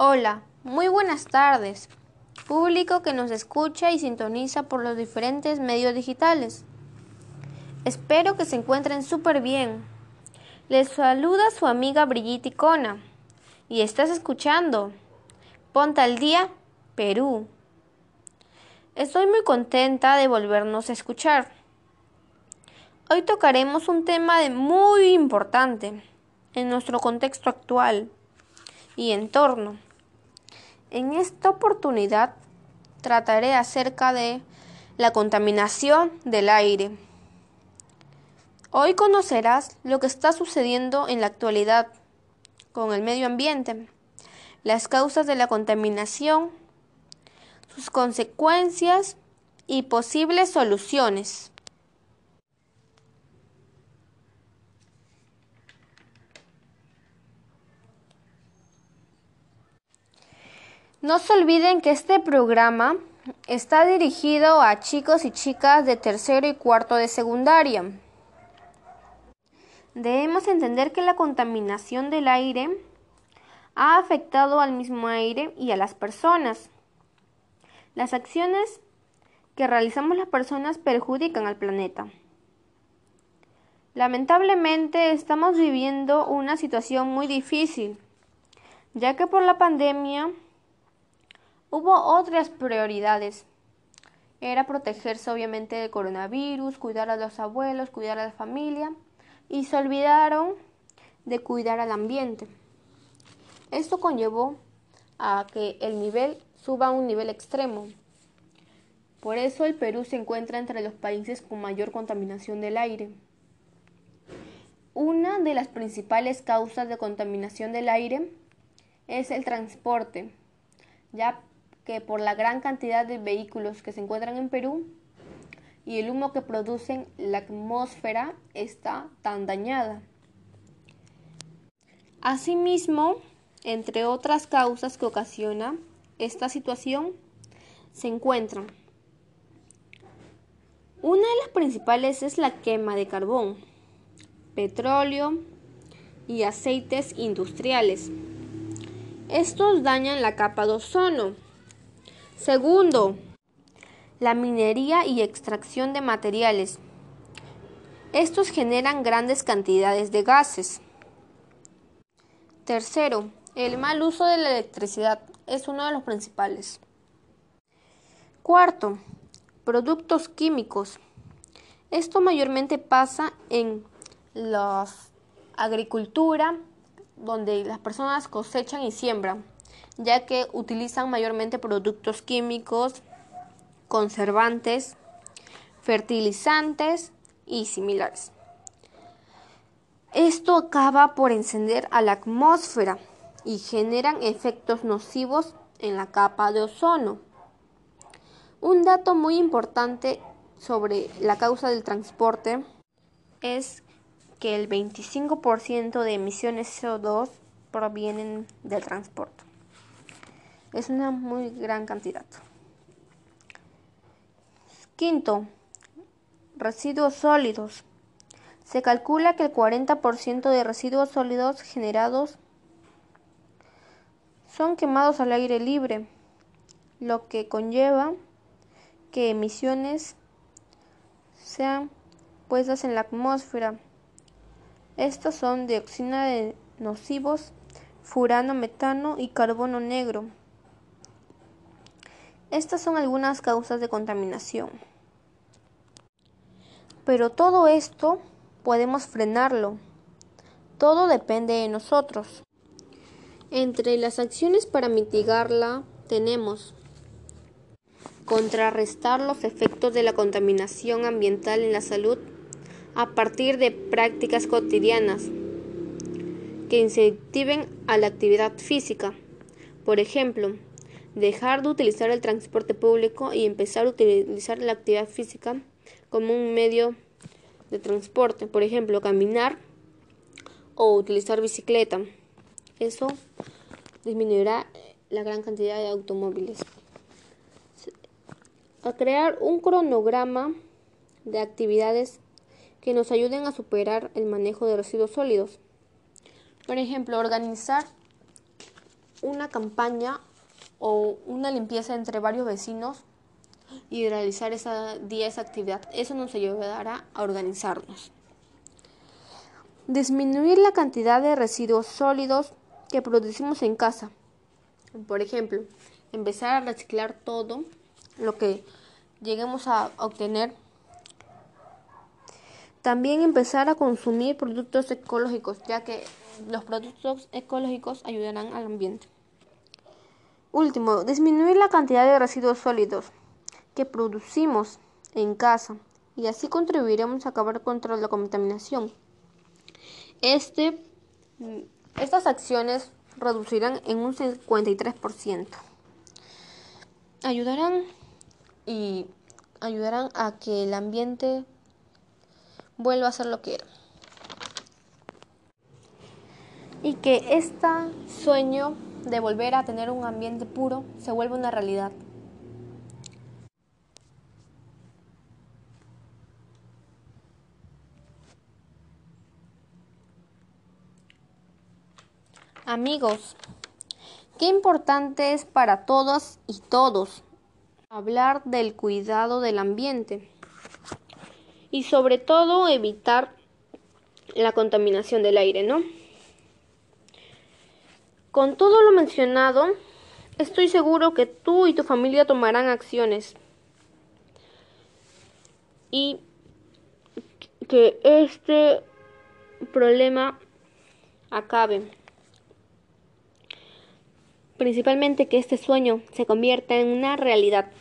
Hola, muy buenas tardes, público que nos escucha y sintoniza por los diferentes medios digitales. Espero que se encuentren súper bien. Les saluda su amiga Brigitte Icona y estás escuchando Ponta al Día, Perú. Estoy muy contenta de volvernos a escuchar. Hoy tocaremos un tema de muy importante en nuestro contexto actual y entorno. En esta oportunidad trataré acerca de la contaminación del aire. Hoy conocerás lo que está sucediendo en la actualidad con el medio ambiente, las causas de la contaminación, sus consecuencias y posibles soluciones. No se olviden que este programa está dirigido a chicos y chicas de tercero y cuarto de secundaria. Debemos entender que la contaminación del aire ha afectado al mismo aire y a las personas. Las acciones que realizamos las personas perjudican al planeta. Lamentablemente estamos viviendo una situación muy difícil, ya que por la pandemia Hubo otras prioridades. Era protegerse obviamente del coronavirus, cuidar a los abuelos, cuidar a la familia y se olvidaron de cuidar al ambiente. Esto conllevó a que el nivel suba a un nivel extremo. Por eso el Perú se encuentra entre los países con mayor contaminación del aire. Una de las principales causas de contaminación del aire es el transporte, ya que por la gran cantidad de vehículos que se encuentran en Perú y el humo que producen, la atmósfera está tan dañada. Asimismo, entre otras causas que ocasiona esta situación, se encuentran una de las principales es la quema de carbón, petróleo y aceites industriales. Estos dañan la capa de ozono, Segundo, la minería y extracción de materiales. Estos generan grandes cantidades de gases. Tercero, el mal uso de la electricidad es uno de los principales. Cuarto, productos químicos. Esto mayormente pasa en la agricultura, donde las personas cosechan y siembran ya que utilizan mayormente productos químicos, conservantes, fertilizantes y similares. Esto acaba por encender a la atmósfera y generan efectos nocivos en la capa de ozono. Un dato muy importante sobre la causa del transporte es que el 25% de emisiones CO2 provienen del transporte. Es una muy gran cantidad. Quinto, residuos sólidos. Se calcula que el 40% de residuos sólidos generados son quemados al aire libre, lo que conlleva que emisiones sean puestas en la atmósfera. Estos son dioxina de nocivos, furano, metano y carbono negro. Estas son algunas causas de contaminación. Pero todo esto podemos frenarlo. Todo depende de nosotros. Entre las acciones para mitigarla tenemos contrarrestar los efectos de la contaminación ambiental en la salud a partir de prácticas cotidianas que incentiven a la actividad física. Por ejemplo, dejar de utilizar el transporte público y empezar a utilizar la actividad física como un medio de transporte, por ejemplo, caminar o utilizar bicicleta. Eso disminuirá la gran cantidad de automóviles. A crear un cronograma de actividades que nos ayuden a superar el manejo de residuos sólidos. Por ejemplo, organizar una campaña o una limpieza entre varios vecinos y realizar esa día esa actividad. Eso nos ayudará a organizarnos. Disminuir la cantidad de residuos sólidos que producimos en casa. Por ejemplo, empezar a reciclar todo lo que lleguemos a obtener. También empezar a consumir productos ecológicos, ya que los productos ecológicos ayudarán al ambiente. Último, disminuir la cantidad de residuos sólidos que producimos en casa y así contribuiremos a acabar contra la contaminación. Este, estas acciones reducirán en un 53%. Ayudarán y ayudarán a que el ambiente vuelva a ser lo que era. Y que este sueño de volver a tener un ambiente puro se vuelva una realidad. Amigos, qué importante es para todas y todos hablar del cuidado del ambiente y sobre todo evitar la contaminación del aire, ¿no? Con todo lo mencionado, estoy seguro que tú y tu familia tomarán acciones y que este problema acabe principalmente que este sueño se convierta en una realidad.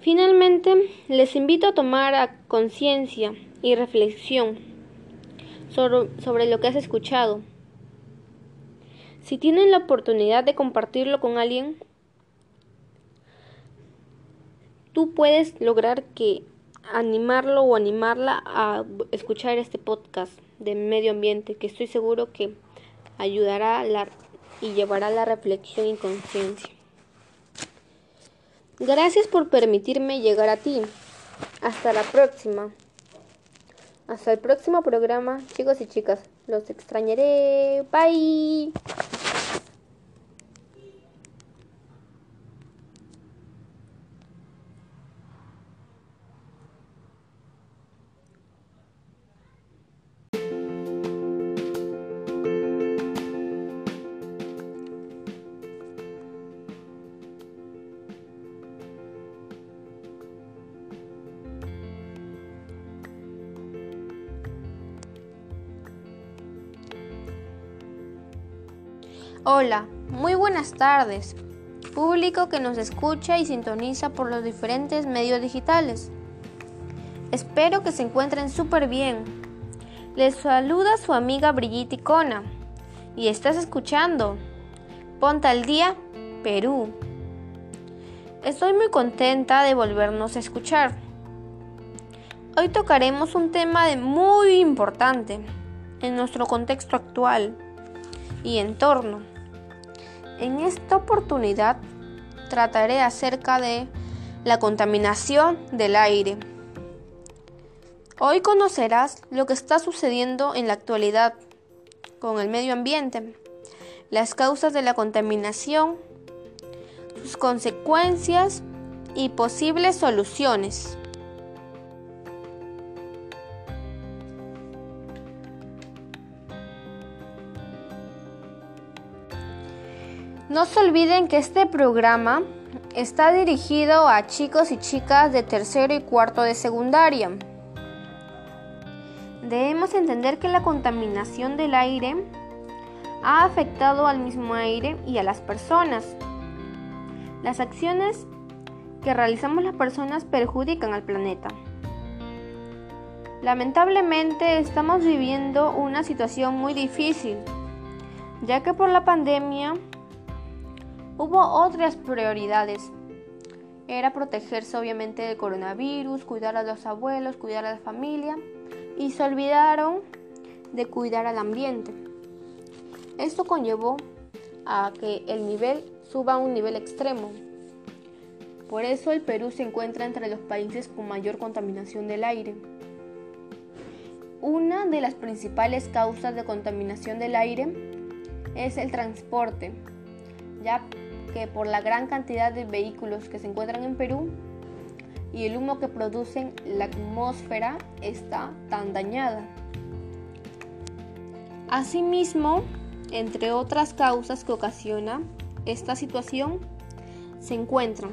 Finalmente, les invito a tomar conciencia y reflexión sobre, lo que has escuchado. Si tienen la oportunidad de compartirlo con alguien, tú puedes lograr que animarlo o animarla a escuchar este podcast de medio ambiente que estoy seguro que ayudará a y llevará la reflexión y conciencia. Gracias por permitirme llegar a ti. Hasta la próxima. Hasta el próximo programa, chicos y chicas. Los extrañaré. Bye. Hola, muy buenas tardes, público que nos escucha y sintoniza por los diferentes medios digitales. Espero que se encuentren súper bien. Les saluda su amiga Brigitte Icona y estás escuchando Ponta al Día, Perú. Estoy muy contenta de volvernos a escuchar. Hoy tocaremos un tema muy importante en nuestro contexto actual y entorno en esta oportunidad trataré acerca de la contaminación del aire. Hoy conocerás lo que está sucediendo en la actualidad con el medio ambiente, las causas de la contaminación, sus consecuencias y posibles soluciones. No se olviden que este programa está dirigido a chicos y chicas de tercero y cuarto de secundaria. Debemos entender que la contaminación del aire ha afectado al mismo aire y a las personas. Las acciones que realizamos las personas perjudican al planeta. Lamentablemente estamos viviendo una situación muy difícil, ya que por la pandemia Hubo otras prioridades. Era protegerse obviamente del coronavirus, cuidar a los abuelos, cuidar a la familia y se olvidaron de cuidar al ambiente. Esto conllevó a que el nivel suba a un nivel extremo. Por eso el Perú se encuentra entre los países con mayor contaminación del aire. Una de las principales causas de contaminación del aire es el transporte, ya que por la gran cantidad de vehículos que se encuentran en Perú y el humo que producen, la atmósfera está tan dañada. Asimismo, entre otras causas que ocasiona esta situación, se encuentran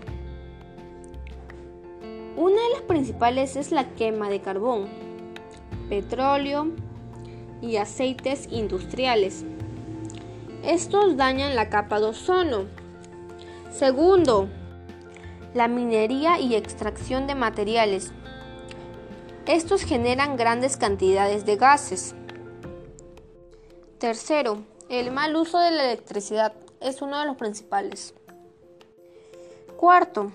una de las principales es la quema de carbón, petróleo y aceites industriales. Estos dañan la capa de ozono. Segundo, la minería y extracción de materiales. Estos generan grandes cantidades de gases. Tercero, el mal uso de la electricidad es uno de los principales. Cuarto,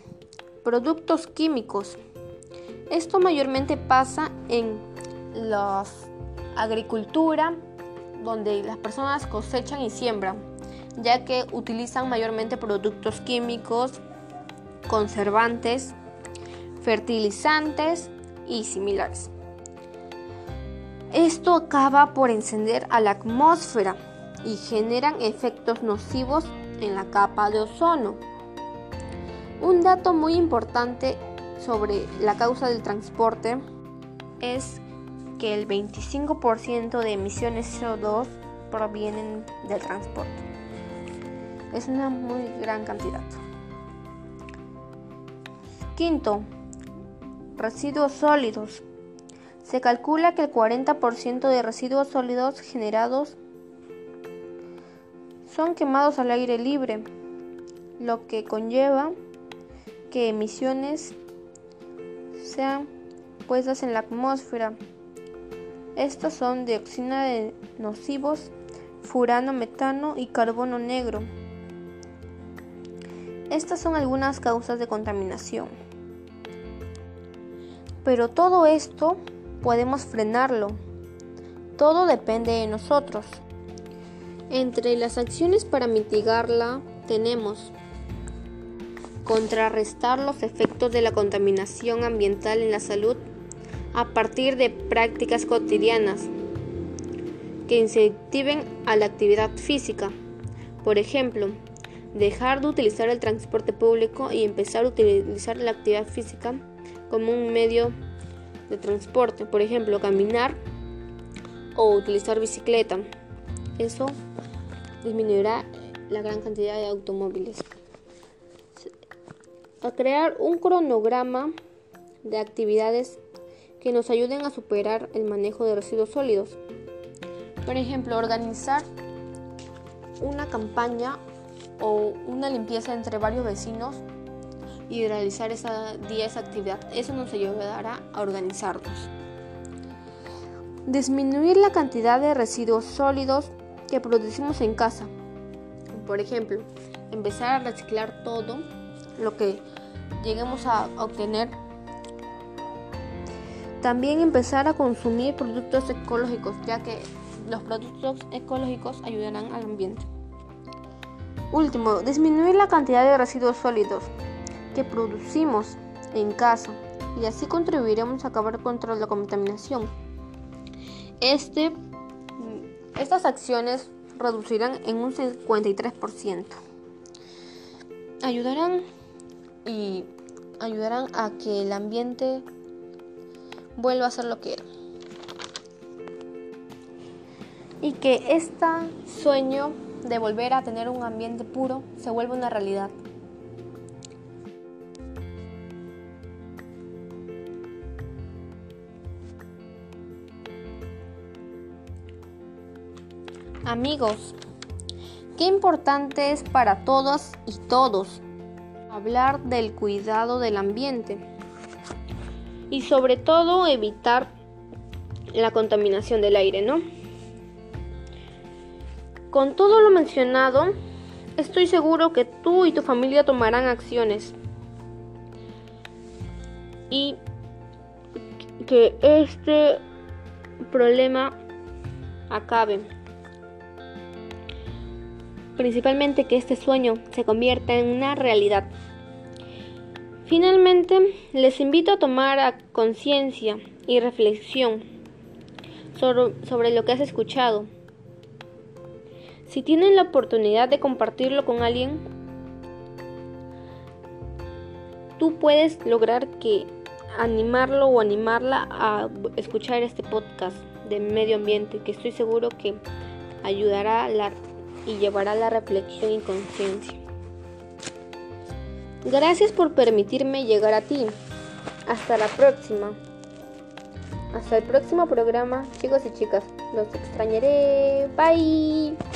productos químicos. Esto mayormente pasa en la agricultura, donde las personas cosechan y siembran, ya que utilizan mayormente productos químicos, conservantes, fertilizantes y similares. Esto acaba por encender a la atmósfera y generan efectos nocivos en la capa de ozono. Un dato muy importante sobre la causa del transporte es que el 25% de emisiones CO2 provienen del transporte. Es una muy gran cantidad. Quinto, residuos sólidos. Se calcula que el 40% de residuos sólidos generados son quemados al aire libre, lo que conlleva que emisiones sean puestas en la atmósfera. Estos son dioxina de nocivos, furano, metano y carbono negro. Estas son algunas causas de contaminación. Pero todo esto podemos frenarlo. Todo depende de nosotros. Entre las acciones para mitigarla tenemos contrarrestar los efectos de la contaminación ambiental en la salud a partir de prácticas cotidianas que incentiven a la actividad física. Por ejemplo, dejar de utilizar el transporte público y empezar a utilizar la actividad física como un medio de transporte. Por ejemplo, caminar o utilizar bicicleta. Eso disminuirá la gran cantidad de automóviles a crear un cronograma de actividades que nos ayuden a superar el manejo de residuos sólidos. Por ejemplo, organizar una campaña o una limpieza entre varios vecinos y realizar esa día esa actividad. Eso nos ayudará a organizarnos. Disminuir la cantidad de residuos sólidos que producimos en casa. Por ejemplo, empezar a reciclar todo lo que lleguemos a obtener. También empezar a consumir productos ecológicos, ya que los productos ecológicos ayudarán al ambiente. Último, disminuir la cantidad de residuos sólidos que producimos en casa y así contribuiremos a acabar contra la contaminación. Este, estas acciones reducirán en un 53%. Ayudarán y ayudarán a que el ambiente vuelva a ser lo que era. Y que este sueño de volver a tener un ambiente puro se vuelva una realidad. Amigos, qué importante es para todas y todos hablar del cuidado del ambiente y sobre todo evitar la contaminación del aire, ¿no? Con todo lo mencionado, estoy seguro que tú y tu familia tomarán acciones y que este problema acabe. Principalmente que este sueño se convierta en una realidad. Finalmente, les invito a tomar conciencia y reflexión sobre, sobre lo que has escuchado. Si tienen la oportunidad de compartirlo con alguien, tú puedes lograr que animarlo o animarla a escuchar este podcast de medio ambiente que estoy seguro que ayudará y llevará la reflexión y conciencia. Gracias por permitirme llegar a ti. Hasta la próxima. Hasta el próximo programa, chicos y chicas. Los extrañaré. Bye.